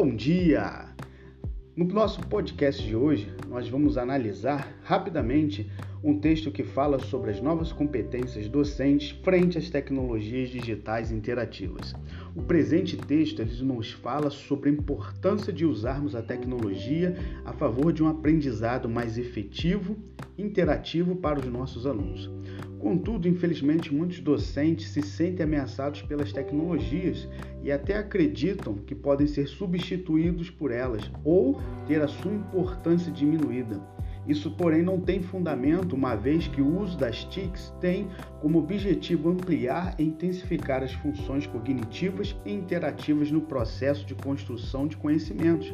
bom dia! No nosso podcast de hoje, nós vamos analisar rapidamente um texto que fala sobre as novas competências docentes frente às tecnologias digitais interativas. O presente texto ele nos fala sobre a importância de usarmos a tecnologia a favor de um aprendizado mais efetivo, interativo para os nossos alunos. Contudo, infelizmente, muitos docentes se sentem ameaçados pelas tecnologias e até acreditam que podem ser substituídos por elas ou ter a sua importância diminuída. Isso, porém, não tem fundamento, uma vez que o uso das TICs tem como objetivo ampliar e intensificar as funções cognitivas e interativas no processo de construção de conhecimentos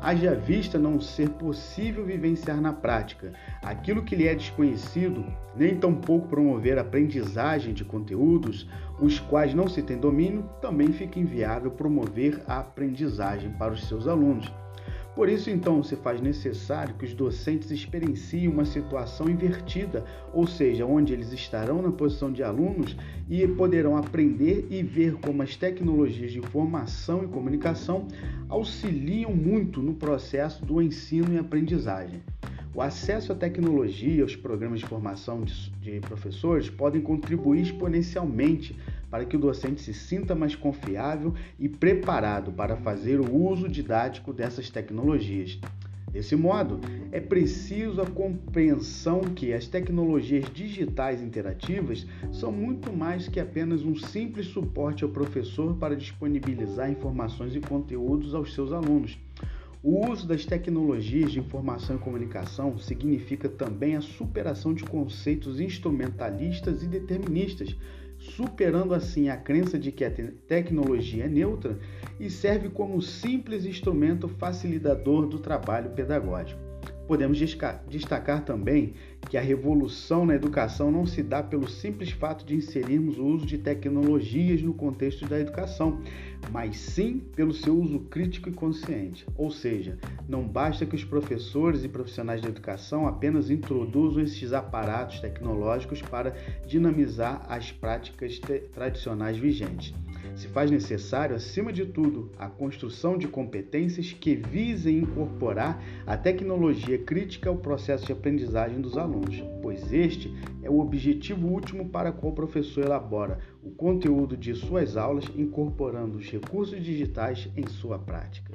haja vista não ser possível vivenciar na prática aquilo que lhe é desconhecido, nem tampouco promover a aprendizagem de conteúdos, os quais não se tem domínio, também fica inviável promover a aprendizagem para os seus alunos. Por isso, então, se faz necessário que os docentes experienciem uma situação invertida, ou seja, onde eles estarão na posição de alunos e poderão aprender e ver como as tecnologias de informação e comunicação auxiliam muito no processo do ensino e aprendizagem. O acesso à tecnologia e aos programas de formação de, professores podem contribuir exponencialmente para que o docente se sinta mais confiável e preparado para fazer o uso didático dessas tecnologias. Desse modo, é preciso a compreensão que as tecnologias digitais interativas são muito mais que apenas um simples suporte ao professor para disponibilizar informações e conteúdos aos seus alunos. O uso das tecnologias de informação e comunicação significa também a superação de conceitos instrumentalistas e deterministas, superando assim a crença de que a tecnologia é neutra e serve como simples instrumento facilitador do trabalho pedagógico. Podemos destacar também que a revolução na educação não se dá pelo simples fato de inserirmos o uso de tecnologias no contexto da educação, mas sim pelo seu uso crítico e consciente. Ou seja, não basta que os professores e profissionais da educação apenas introduzam esses aparatos tecnológicos para dinamizar as práticas tradicionais vigentes se faz necessário, acima de tudo, a construção de competências que visem incorporar a tecnologia crítica ao processo de aprendizagem dos alunos, pois este é o objetivo último para qual o professor elabora o conteúdo de suas aulas, incorporando os recursos digitais em sua prática.